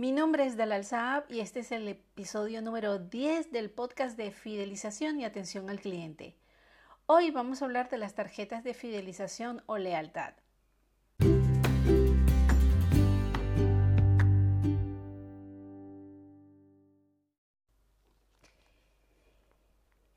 Mi nombre es Dalal Saab y este es el episodio número 10 del podcast de fidelización y atención al cliente. Hoy vamos a hablar de las tarjetas de fidelización o lealtad.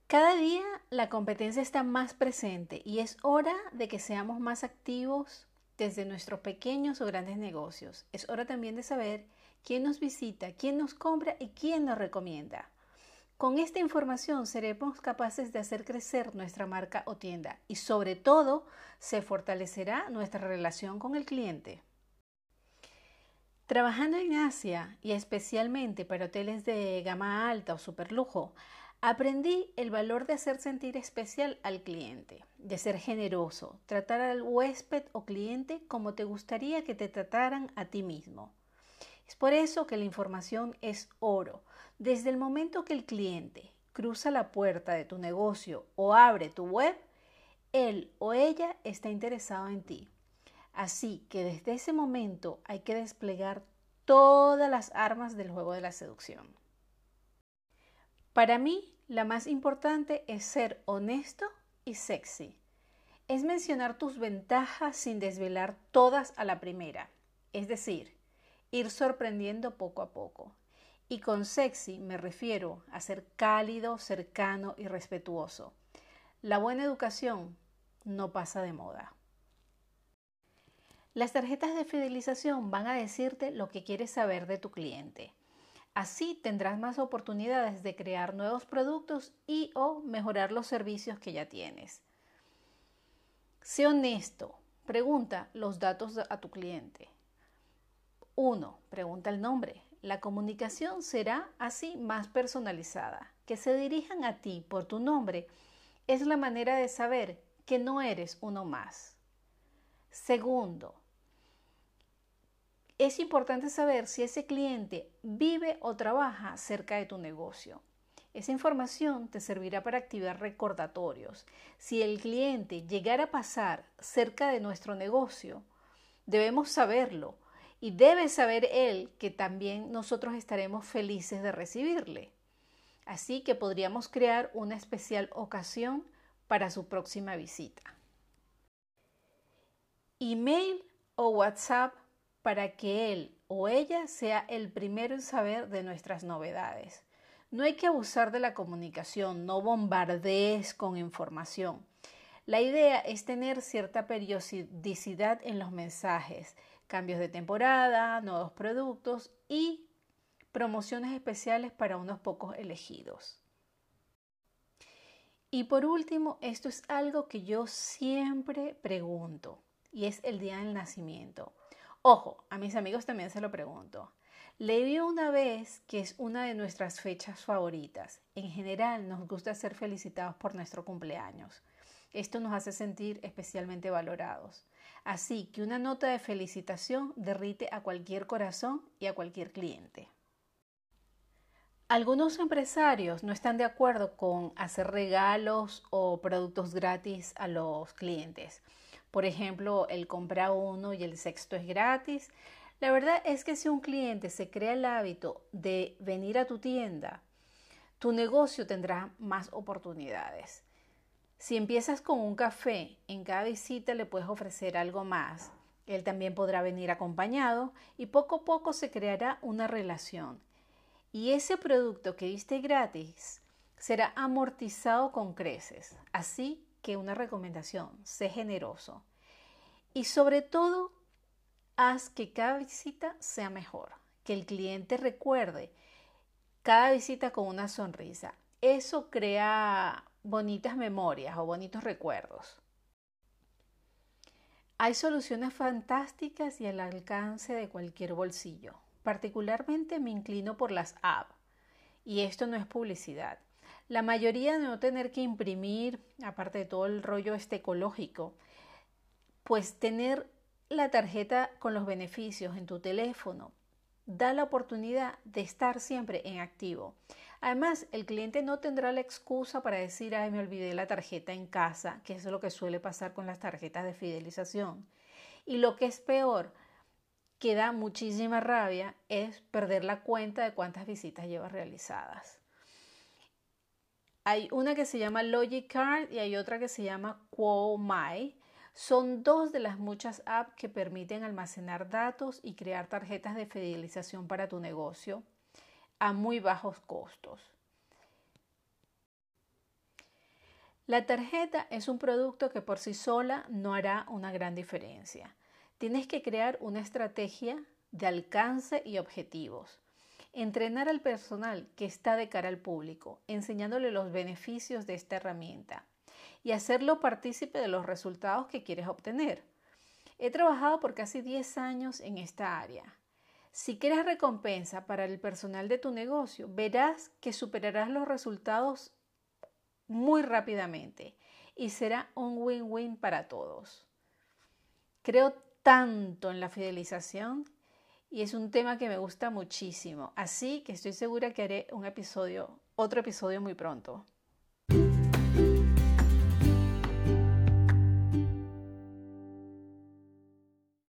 Cada día la competencia está más presente y es hora de que seamos más activos desde nuestros pequeños o grandes negocios. Es hora también de saber quién nos visita, quién nos compra y quién nos recomienda. Con esta información seremos capaces de hacer crecer nuestra marca o tienda y sobre todo se fortalecerá nuestra relación con el cliente. Trabajando en Asia y especialmente para hoteles de gama alta o superlujo, aprendí el valor de hacer sentir especial al cliente, de ser generoso, tratar al huésped o cliente como te gustaría que te trataran a ti mismo. Es por eso que la información es oro. Desde el momento que el cliente cruza la puerta de tu negocio o abre tu web, él o ella está interesado en ti. Así que desde ese momento hay que desplegar todas las armas del juego de la seducción. Para mí, la más importante es ser honesto y sexy. Es mencionar tus ventajas sin desvelar todas a la primera. Es decir, ir sorprendiendo poco a poco. Y con sexy me refiero a ser cálido, cercano y respetuoso. La buena educación no pasa de moda. Las tarjetas de fidelización van a decirte lo que quieres saber de tu cliente. Así tendrás más oportunidades de crear nuevos productos y o mejorar los servicios que ya tienes. Sé honesto, pregunta los datos a tu cliente. 1. Pregunta el nombre. La comunicación será así más personalizada. Que se dirijan a ti por tu nombre es la manera de saber que no eres uno más. Segundo, es importante saber si ese cliente vive o trabaja cerca de tu negocio. Esa información te servirá para activar recordatorios. Si el cliente llegara a pasar cerca de nuestro negocio, debemos saberlo y debe saber él que también nosotros estaremos felices de recibirle. Así que podríamos crear una especial ocasión para su próxima visita. Email o WhatsApp para que él o ella sea el primero en saber de nuestras novedades. No hay que abusar de la comunicación, no bombardees con información. La idea es tener cierta periodicidad en los mensajes, cambios de temporada, nuevos productos y promociones especiales para unos pocos elegidos. Y por último, esto es algo que yo siempre pregunto y es el día del nacimiento. Ojo, a mis amigos también se lo pregunto. Leí una vez que es una de nuestras fechas favoritas. En general nos gusta ser felicitados por nuestro cumpleaños. Esto nos hace sentir especialmente valorados. Así que una nota de felicitación derrite a cualquier corazón y a cualquier cliente. Algunos empresarios no están de acuerdo con hacer regalos o productos gratis a los clientes. Por ejemplo, el compra uno y el sexto es gratis. La verdad es que si un cliente se crea el hábito de venir a tu tienda, tu negocio tendrá más oportunidades. Si empiezas con un café, en cada visita le puedes ofrecer algo más. Él también podrá venir acompañado y poco a poco se creará una relación. Y ese producto que diste gratis será amortizado con creces. Así que una recomendación, sé generoso. Y sobre todo, haz que cada visita sea mejor, que el cliente recuerde cada visita con una sonrisa. Eso crea bonitas memorias o bonitos recuerdos. Hay soluciones fantásticas y al alcance de cualquier bolsillo. Particularmente me inclino por las apps. Y esto no es publicidad. La mayoría de no tener que imprimir, aparte de todo el rollo este ecológico, pues tener la tarjeta con los beneficios en tu teléfono da la oportunidad de estar siempre en activo. Además, el cliente no tendrá la excusa para decir, ay, me olvidé la tarjeta en casa, que es lo que suele pasar con las tarjetas de fidelización. Y lo que es peor, que da muchísima rabia es perder la cuenta de cuántas visitas llevas realizadas. Hay una que se llama Logicard y hay otra que se llama QuoMy. Son dos de las muchas apps que permiten almacenar datos y crear tarjetas de fidelización para tu negocio a muy bajos costos. La tarjeta es un producto que por sí sola no hará una gran diferencia. Tienes que crear una estrategia de alcance y objetivos. Entrenar al personal que está de cara al público, enseñándole los beneficios de esta herramienta y hacerlo partícipe de los resultados que quieres obtener. He trabajado por casi 10 años en esta área. Si quieres recompensa para el personal de tu negocio, verás que superarás los resultados muy rápidamente y será un win-win para todos. Creo tanto en la fidelización y es un tema que me gusta muchísimo. Así que estoy segura que haré un episodio, otro episodio muy pronto.